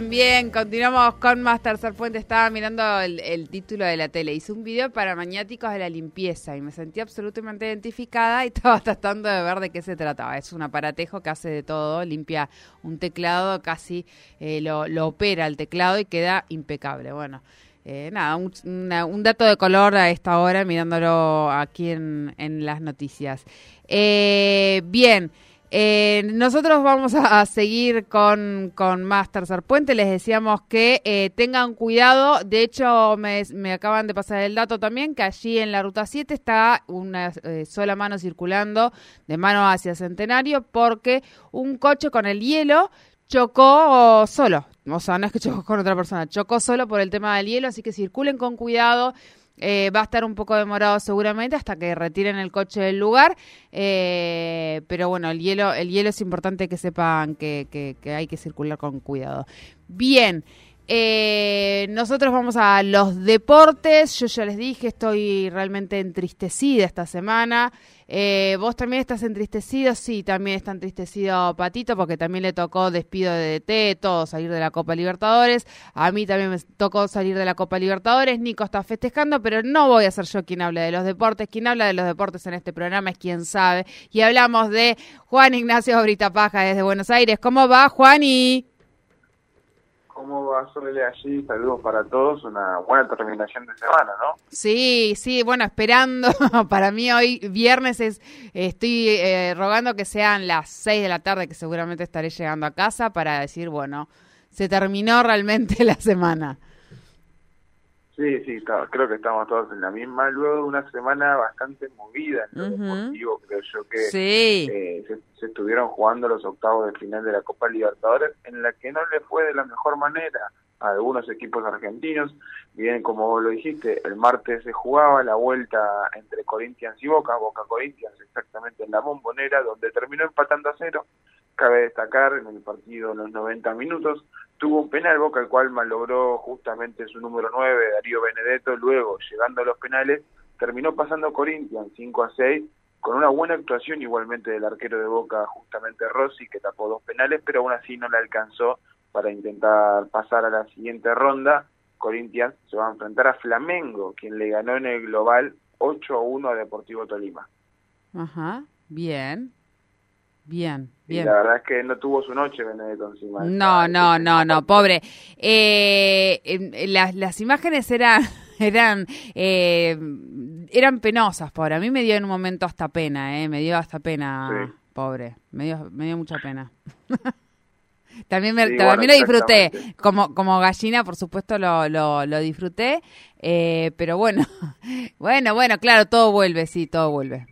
Bien, continuamos con más Tercer Puente. Estaba mirando el, título de la tele. Hice un video para maniáticos de la limpieza y me sentí absolutamente identificada y estaba tratando de ver de qué se trataba. Es un aparatejo que hace de todo, limpia un teclado, casi eh, lo, opera el teclado y queda impecable. Bueno. Eh, nada, un, dato de color a esta hora mirándolo aquí en, en las noticias. Eh, bien, eh, nosotros vamos a, seguir con, con, más Tercer Puente. Les decíamos que eh, tengan cuidado. De hecho, me, acaban de pasar el dato también que allí en la ruta 7 está una eh, sola mano circulando de mano hacia Centenario porque un coche con el hielo chocó solo. O sea, no es que chocó con otra persona, chocó solo por el tema del hielo. Así que circulen con cuidado. Eh, va a estar un poco demorado seguramente hasta que retiren el coche del lugar, eh, pero bueno, el hielo, el hielo es importante que sepan que, que, hay que circular con cuidado. Bien. Eh, nosotros vamos a los deportes. Yo ya les dije, estoy realmente entristecida esta semana. Eh, ¿Vos también estás entristecido? Sí, también está entristecido Patito porque también le tocó despido de DT, todo salir de la Copa Libertadores. A mí también me tocó salir de la Copa Libertadores. Nico está festejando, pero no voy a ser yo quien habla de los deportes. Quien habla de los deportes en este programa es quien sabe. Y hablamos de Juan Ignacio Brita Paja desde Buenos Aires. ¿Cómo va, Juani? ¿Cómo va Sole allí? Saludos para todos, una buena terminación de semana, ¿no? Sí, sí, bueno, esperando, para mí hoy viernes es, estoy eh, rogando que sean las 6 de la tarde, que seguramente estaré llegando a casa para decir, bueno, se terminó realmente la semana. Sí, sí, creo que estamos todos en la misma. Luego de una semana bastante movida en lo deportivo, creo yo que eh, se, estuvieron jugando los octavos de final de la Copa Libertadores, en la que no le fue de la mejor manera a algunos equipos argentinos. Bien, como vos lo dijiste, el martes se jugaba la vuelta entre Corinthians y Boca, Boca Corinthians exactamente en la bombonera, donde terminó empatando a cero. Cabe destacar en el partido en los 90 minutos tuvo un penal Boca, el cual malogró justamente su número 9, Darío Benedetto, luego llegando a los penales, terminó pasando Corinthians 5 a 6, con una buena actuación igualmente del arquero de Boca, justamente Rossi, que tapó dos penales, pero aún así no le alcanzó para intentar pasar a la siguiente ronda. Corinthians se va a enfrentar a Flamengo, quien le ganó en el global 8 a 1 a Deportivo Tolima. Ajá, bien. Bien, bien. la verdad es que no tuvo su noche Benedetto encima. No, no, no, no, pobre. Eh, em, las, las imágenes eran eran eh, eran penosas, pobre. A mí me dio en un momento hasta pena, eh, me dio hasta pena, pobre. Me dio, me dio mucha pena. también me, también lo disfruté. Como, como gallina, por supuesto, lo, lo, lo disfruté. Eh, pero bueno, bueno, bueno, claro, todo vuelve, sí, todo vuelve.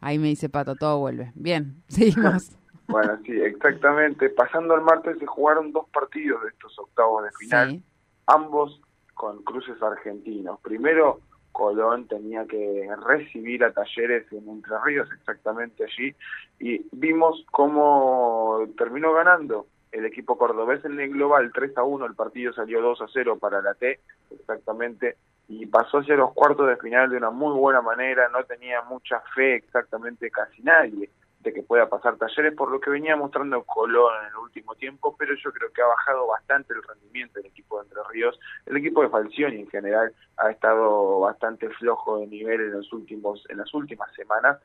Ahí me dice Pato, todo vuelve. Bien, seguimos. bueno, sí, exactamente. Pasando al martes se jugaron dos partidos de estos octavos de final, ambos con cruces argentinos. Primero, Colón tenía que recibir a Talleres en Entre Ríos, exactamente allí, y vimos cómo terminó ganando el equipo cordobés en el global 3 a 1, el partido salió 2 a 0 para la T, exactamente, y pasó hacia los cuartos de final de una muy buena manera, no tenía mucha fe exactamente casi nadie de que pueda pasar talleres por lo que venía mostrando Colón en el último tiempo, pero yo creo que ha bajado bastante el rendimiento del equipo de Entre Ríos, el equipo de Falcioni en general ha estado bastante flojo de nivel en los últimos en las últimas semanas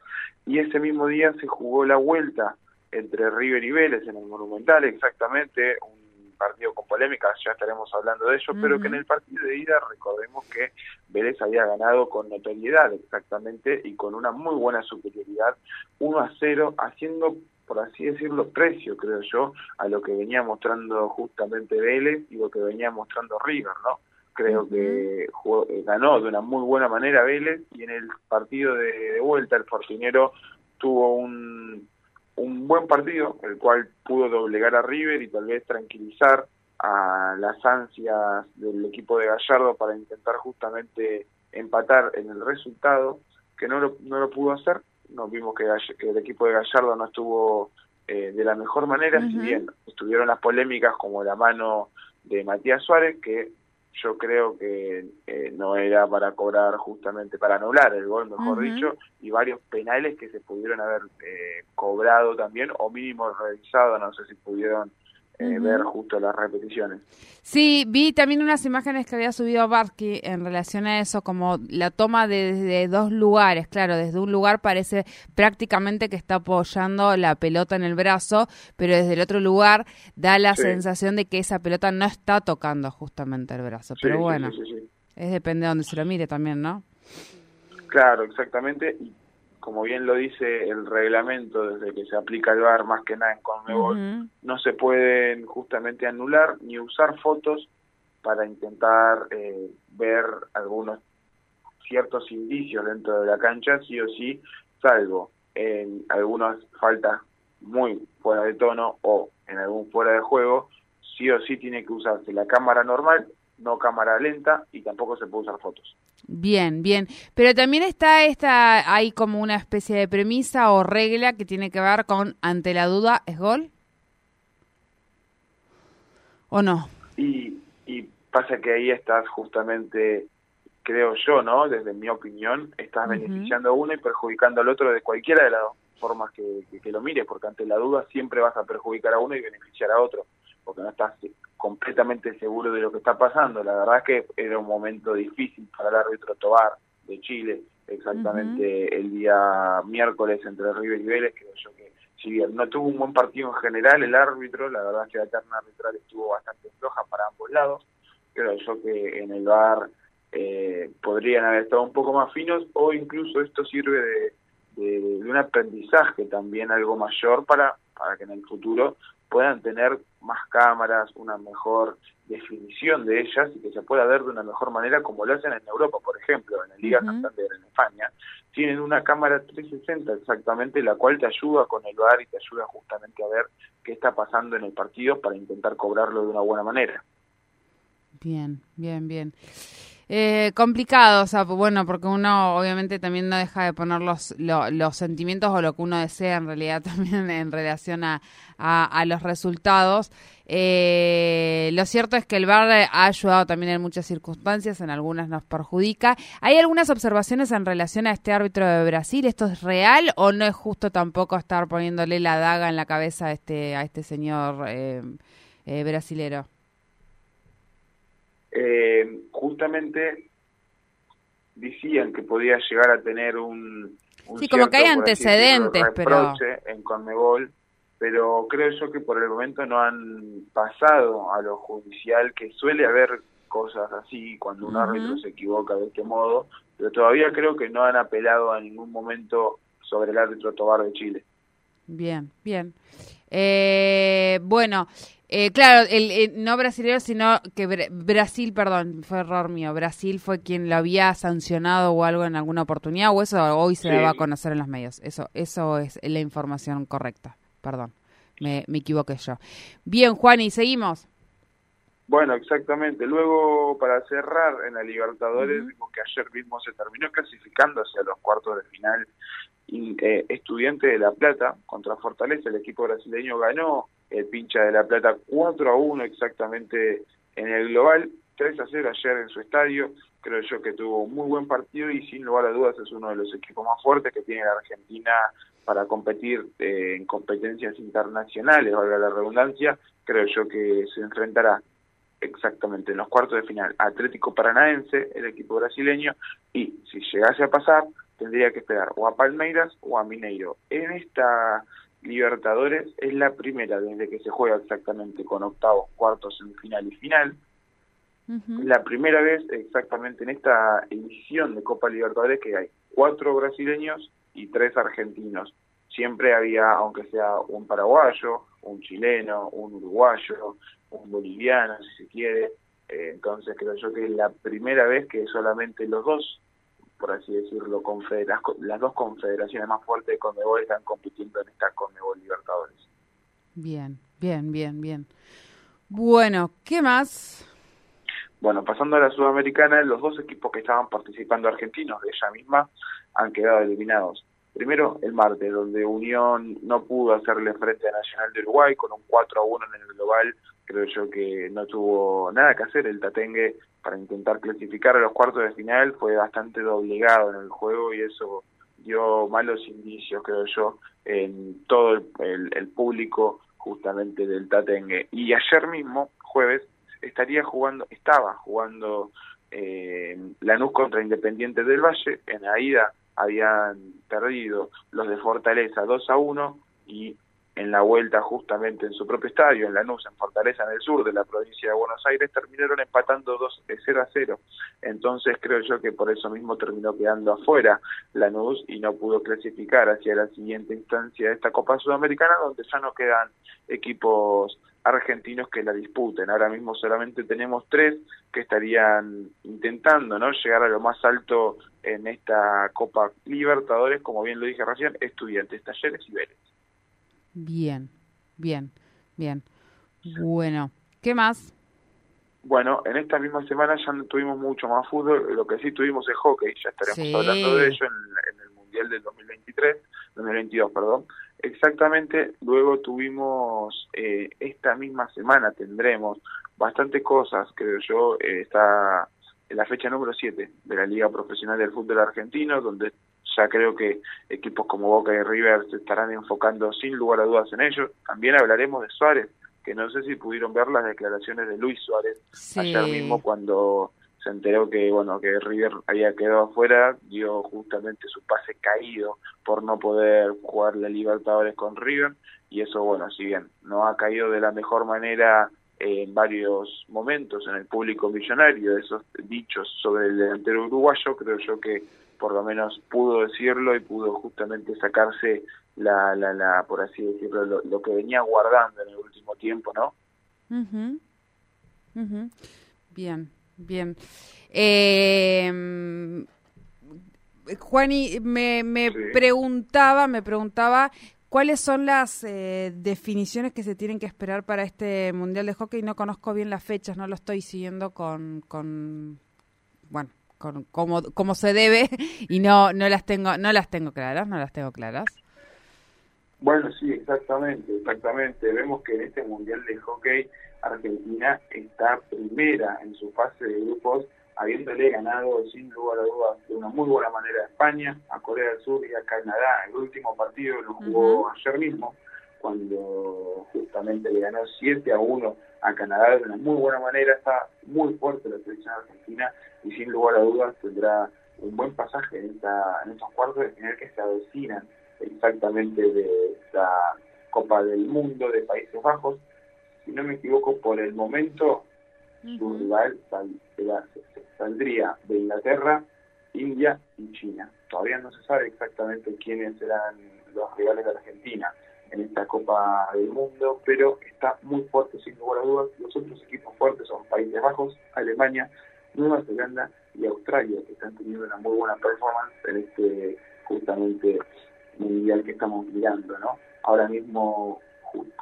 y ese mismo día se jugó la vuelta entre River y Vélez en el Monumental, exactamente, un partido con polémicas, ya estaremos hablando de ello, pero que en el partido de ida recordemos que Vélez había ganado con notoriedad exactamente y con una muy buena superioridad 1 a 0, haciendo por así decirlo, precio, creo yo, a lo que venía mostrando justamente Vélez y lo que venía mostrando River, ¿no? Creo que eh, ganó de una muy buena manera Vélez y en el partido de vuelta el Fortinero tuvo un, un buen partido, el cual pudo doblegar a River y tal vez tranquilizar a las ansias del equipo de Gallardo para intentar justamente empatar en el resultado, que no lo, no lo pudo hacer. Nos vimos que, el equipo de Gallardo no estuvo eh, de la mejor manera, si bien estuvieron las polémicas como la mano de Matías Suárez, que yo creo que eh, no era para cobrar justamente, para anular el gol, mejor dicho, y varios penales que se pudieron haber eh, cobrado también, o mínimo revisado, no sé si pudieron eh, ver justo las repeticiones. Sí, vi también unas imágenes que había subido Barky en relación a eso, como la toma desde dos lugares. Claro, desde un lugar parece prácticamente que está apoyando la pelota en el brazo, pero desde el otro lugar da la sensación de que esa pelota no está tocando justamente el brazo. pero bueno, es depende de donde se lo mire también, ¿no? Claro, exactamente como bien lo dice el reglamento desde que se aplica el VAR más que nada en Conmebol, no se pueden justamente anular ni usar fotos para intentar eh, ver algunos ciertos indicios dentro de la cancha, sí o sí, salvo en algunas faltas muy fuera de tono o en algún fuera de juego, sí o sí tiene que usarse la cámara normal, no cámara lenta y tampoco se puede usar fotos. Bien, bien. Pero también está esta, hay como una especie de premisa o regla que tiene que ver con ante la duda, ¿es gol? ¿O no? Y, y pasa que ahí estás justamente, creo yo, ¿no? Desde mi opinión, estás beneficiando a uno y perjudicando al otro de cualquiera de las formas que, que, lo mires, porque ante la duda siempre vas a perjudicar a uno y beneficiar a otro, porque no estás completamente seguro de lo que está pasando. La verdad es que era un momento difícil para el árbitro Tobar de Chile, exactamente el día miércoles entre River y Vélez, creo yo que si bien no tuvo un buen partido en general el árbitro, la verdad es que la terna arbitral estuvo bastante floja para ambos lados, creo yo que en el bar eh, podrían haber estado un poco más finos o incluso esto sirve de, de, de un aprendizaje también algo mayor para, para que en el futuro puedan tener más cámaras, una mejor definición de ellas y que se pueda ver de una mejor manera como lo hacen en Europa, por ejemplo, en la Liga Santander en España, tienen una cámara 360 exactamente, la cual te ayuda con el VAR y te ayuda justamente a ver qué está pasando en el partido para intentar cobrarlo de una buena manera. Bien, bien, bien. Eh, complicado, o sea, bueno, porque uno obviamente también no deja de poner los, los sentimientos o lo que uno desea en realidad también en relación a, a, los resultados. Eh, lo cierto es que el VAR ha ayudado también en muchas circunstancias, en algunas nos perjudica. ¿Hay algunas observaciones en relación a este árbitro de Brasil? ¿Esto es real o no es justo tampoco estar poniéndole la daga en la cabeza a este, a este señor eh, eh brasilero? Eh, justamente decían que podía llegar a tener un, sí, como que hay antecedentes, pero en Conmebol, pero creo yo que por el momento no han pasado a lo judicial, que suele haber cosas así cuando un árbitro se equivoca de este modo, pero todavía creo que no han apelado a ningún momento sobre el árbitro Tobar de Chile. Bien, bien. Eh, bueno, eh, claro, el, no brasileño, sino que Brasil, perdón, fue error mío. Brasil fue quien lo había sancionado o algo en alguna oportunidad, o eso hoy se va a conocer en los medios. Eso, eso es la información correcta. Perdón, me, me equivoqué yo. Bien, Juan, y seguimos. Bueno, exactamente. Luego, para cerrar en la Libertadores, vimos que ayer mismo se terminó clasificando hacia los cuartos de final. Y, eh, Estudiante de La Plata contra Fortaleza, el equipo brasileño ganó el pincha de La Plata 4 a 1 exactamente en el global, 3 a 0 ayer en su estadio, creo yo que tuvo un muy buen partido y sin lugar a dudas es uno de los equipos más fuertes que tiene la Argentina para competir eh, en competencias internacionales, valga la redundancia, creo yo que se enfrentará exactamente en los cuartos de final Atlético Paranaense, el equipo brasileño, y si llegase a pasar, tendría que esperar o a Palmeiras o a Mineiro. En esta Libertadores es la primera desde que se juega exactamente con octavos, cuartos, semifinal y final. La primera vez exactamente en esta edición de Copa Libertadores que hay cuatro brasileños y tres argentinos. Siempre había, aunque sea un paraguayo, un chileno, un uruguayo, un boliviano, si se quiere. Eh, entonces creo yo que es la primera vez que solamente los dos por así decirlo, confederas, las dos confederaciones más fuertes de Conmebol están compitiendo en esta Conmebol Libertadores. Bien, bien, bien, bien. Bueno, ¿qué más? Bueno, pasando a la Sudamericana, los dos equipos que estaban participando argentinos de ella misma han quedado eliminados. Primero, el martes, donde Unión no pudo hacerle frente a Nacional de Uruguay con un 4 a 1 en el global. Creo yo que no tuvo nada que hacer el Tatengue para intentar clasificar a los cuartos de final fue bastante doblegado en el juego y eso dio malos indicios, creo yo, en todo el, público justamente del Tatengue. Y ayer mismo, jueves, estaría jugando, estaba jugando eh, Lanús contra Independiente del Valle. En la ida habían perdido los de Fortaleza 2 a 1 y en la vuelta justamente en su propio estadio, en Lanús, en Fortaleza, en el sur de la provincia de Buenos Aires, terminaron empatando 2 0 a 0. Entonces creo yo que por eso mismo terminó quedando afuera Lanús y no pudo clasificar hacia la siguiente instancia de esta Copa Sudamericana, donde ya no quedan equipos argentinos que la disputen. Ahora mismo solamente tenemos tres que estarían intentando no llegar a lo más alto en esta Copa Libertadores, como bien lo dije recién, estudiantes, talleres y Vélez. Bien, bien, bien. Bueno, ¿qué más? Bueno, en esta misma semana ya no tuvimos mucho más fútbol, lo que sí tuvimos es hockey, ya estaremos hablando de ello en, el Mundial del 2023, 2022, perdón. Exactamente, luego tuvimos, eh, esta misma semana tendremos bastante cosas, creo yo, eh, está en la fecha número 7 de la Liga Profesional del Fútbol Argentino, donde ya creo que equipos como Boca y River se estarán enfocando sin lugar a dudas en ello. También hablaremos de Suárez, que no sé si pudieron ver las declaraciones de Luis Suárez ayer mismo cuando se enteró que bueno que River había quedado afuera, dio justamente su pase caído por no poder jugar la Libertadores con River y eso bueno, si bien no ha caído de la mejor manera en varios momentos en el público millonario, esos dichos sobre el delantero uruguayo, creo yo que por lo menos pudo decirlo y pudo justamente sacarse la, la, la por así decirlo, lo, que venía guardando en el último tiempo, ¿no? Bien, bien. Eh, Juani, me, me preguntaba, me preguntaba cuáles son las eh, definiciones que se tienen que esperar para este Mundial de Hockey. No conozco bien las fechas, no lo estoy siguiendo con, con bueno, como, como se debe y no no las tengo no las tengo claras no las tengo claras bueno sí exactamente exactamente vemos que en este mundial de hockey Argentina está primera en su fase de grupos habiéndole ganado sin lugar a dudas de una muy buena manera a España a Corea del Sur y a Canadá. El último partido lo jugó ayer mismo cuando justamente le ganó 7 a 1 a Canadá de una muy buena manera, está muy fuerte la selección argentina y sin lugar a dudas tendrá un buen pasaje en, esta, en estos cuartos en el que se avecinan exactamente de esta Copa del Mundo de Países Bajos. Si no me equivoco, por el momento su rival saldría de Inglaterra, India y China. Todavía no se sabe exactamente quiénes serán los rivales de Argentina en esta Copa del Mundo, pero está muy fuerte sin lugar a. Los otros equipos fuertes son Países Bajos, Alemania, Nueva Zelanda y Australia, que están teniendo una muy buena performance en este justamente mundial que estamos mirando, ¿no? Ahora mismo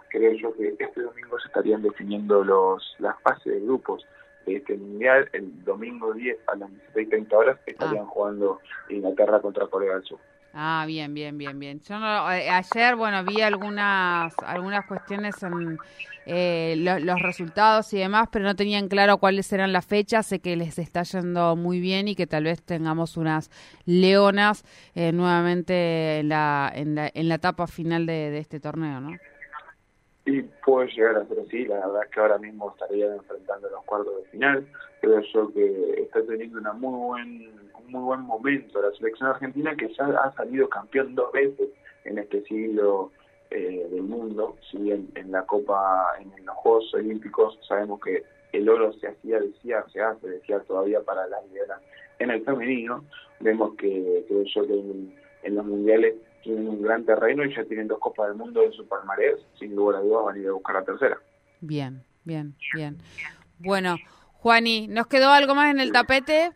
creo yo que este domingo se estarían definiendo los las fases de grupos de este mundial. El domingo 10 a las 16.30 horas estarían ah. jugando Inglaterra contra Corea del Sur. Ah, bien, bien, bien, bien. Yo eh, ayer, bueno, vi algunas algunas cuestiones en eh, los resultados y demás, pero no tenían claro cuáles eran las fechas. Sé que les está yendo muy bien y que tal vez tengamos unas leonas eh, nuevamente en la, en la en la etapa final de, de este torneo, ¿no? Y puede llegar a ser así, la verdad es que ahora mismo estarían enfrentando los cuartos de final. Creo yo que está teniendo una muy buen, un muy buen momento la selección argentina que ya ha salido campeón dos veces en este siglo eh, del mundo. Si bien en la Copa, en los Juegos Olímpicos sabemos que el oro se hacía desear, se hace desear todavía para la lideras en el femenino, vemos que creo yo que en los mundiales tienen un gran terreno y ya tienen dos Copas del Mundo en su palmarés, sin lugar a dudas van a ir a buscar la tercera. Bien, bien, bien. Bueno, Juani, ¿nos quedó algo más en el tapete?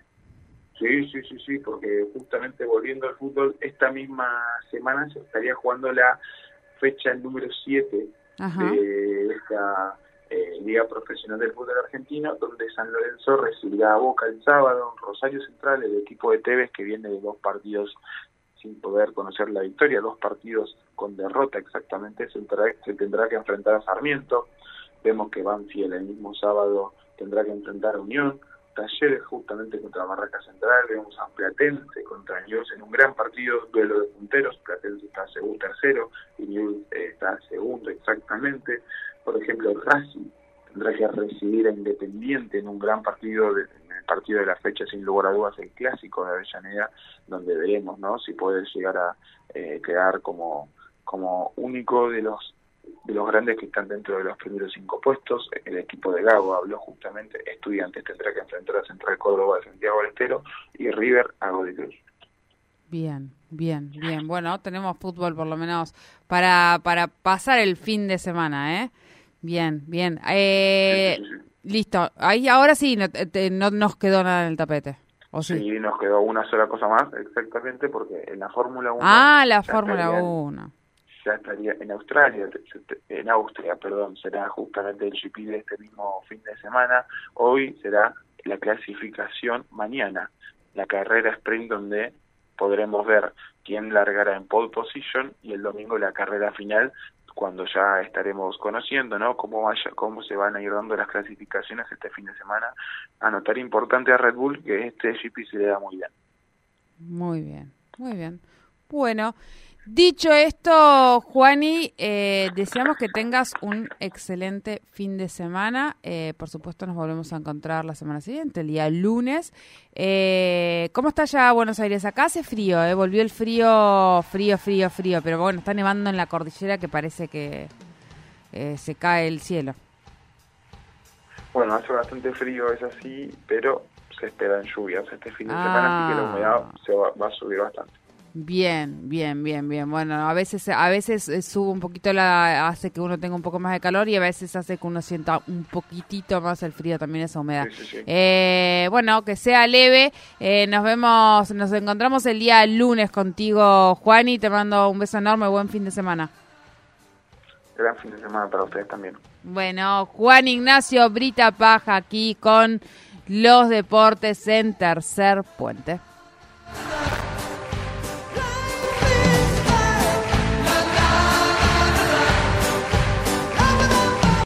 Sí, sí, sí, sí, porque justamente volviendo al fútbol, esta misma semana se estaría jugando la fecha número 7 de esta eh, Liga Profesional del Fútbol Argentino, donde San Lorenzo recibirá a Boca el sábado Rosario Central, el equipo de Tevez que viene de dos partidos poder conocer la victoria, dos partidos con derrota exactamente, se se tendrá que enfrentar a Sarmiento, vemos que Banfield el mismo sábado tendrá que enfrentar a Unión, Talleres justamente contra Barraca Central, vemos a Platense contra News en un gran partido, duelo de punteros, Platense está segundo tercero y News eh, está segundo exactamente. Por ejemplo, Racing tendrá que recibir a Independiente en un gran partido, de, en el partido de la fecha, sin lugar a dudas, el clásico de Avellaneda, donde veremos ¿no? si puede llegar a eh, quedar como, como único de los de los grandes que están dentro de los primeros cinco puestos. El equipo de Gago habló justamente, Estudiantes tendrá que enfrentar a Central Córdoba de Santiago del Estero y River a Godoy Cruz. Bien, bien, bien. Bueno, tenemos fútbol por lo menos para, para pasar el fin de semana, ¿eh? Bien, bien. Eh, listo. Ahí ahora sí, no, no, nos quedó nada en el tapete. ¿o sí? sí? nos quedó una sola cosa más, exactamente, porque en la Fórmula 1... Ah, la Fórmula 1 ya estaría en Australia, en Austria, perdón, será justamente el GP de este mismo fin de semana. Hoy será la clasificación mañana, la carrera sprint donde podremos ver quién largará en pole position y el domingo la carrera final cuando ya estaremos conociendo no cómo vaya cómo se van a ir dando las clasificaciones este fin de semana. Anotar importante a Red Bull que este GP se le da muy bien. Muy bien muy bien. Bueno Dicho esto, Juani, eh, deseamos que tengas un excelente fin de semana. Eh, por supuesto, nos volvemos a encontrar la semana siguiente, el día lunes. Eh, ¿Cómo está ya Buenos Aires? Acá hace frío, ¿eh? volvió el frío, frío, frío, frío. Pero bueno, está nevando en la cordillera que parece que eh, se cae el cielo. Bueno, hace bastante frío, es así, pero se esperan lluvias este fin de semana, así que la humedad ah. se va a subir bastante. Bien, bien, bien, bien. Bueno, a veces a veces eh, sube un poquito la hace que uno tenga un poco más de calor y a veces hace que uno sienta un poquitito más el frío también esa humedad. Eh, bueno, que sea leve. Eh, nos vemos, nos encontramos el día lunes contigo, Juan, y te mando un beso enorme, buen fin de semana. Gran fin de semana para ustedes también. Bueno, Juan Ignacio Brita Paja aquí con los deportes en Tercer Puente.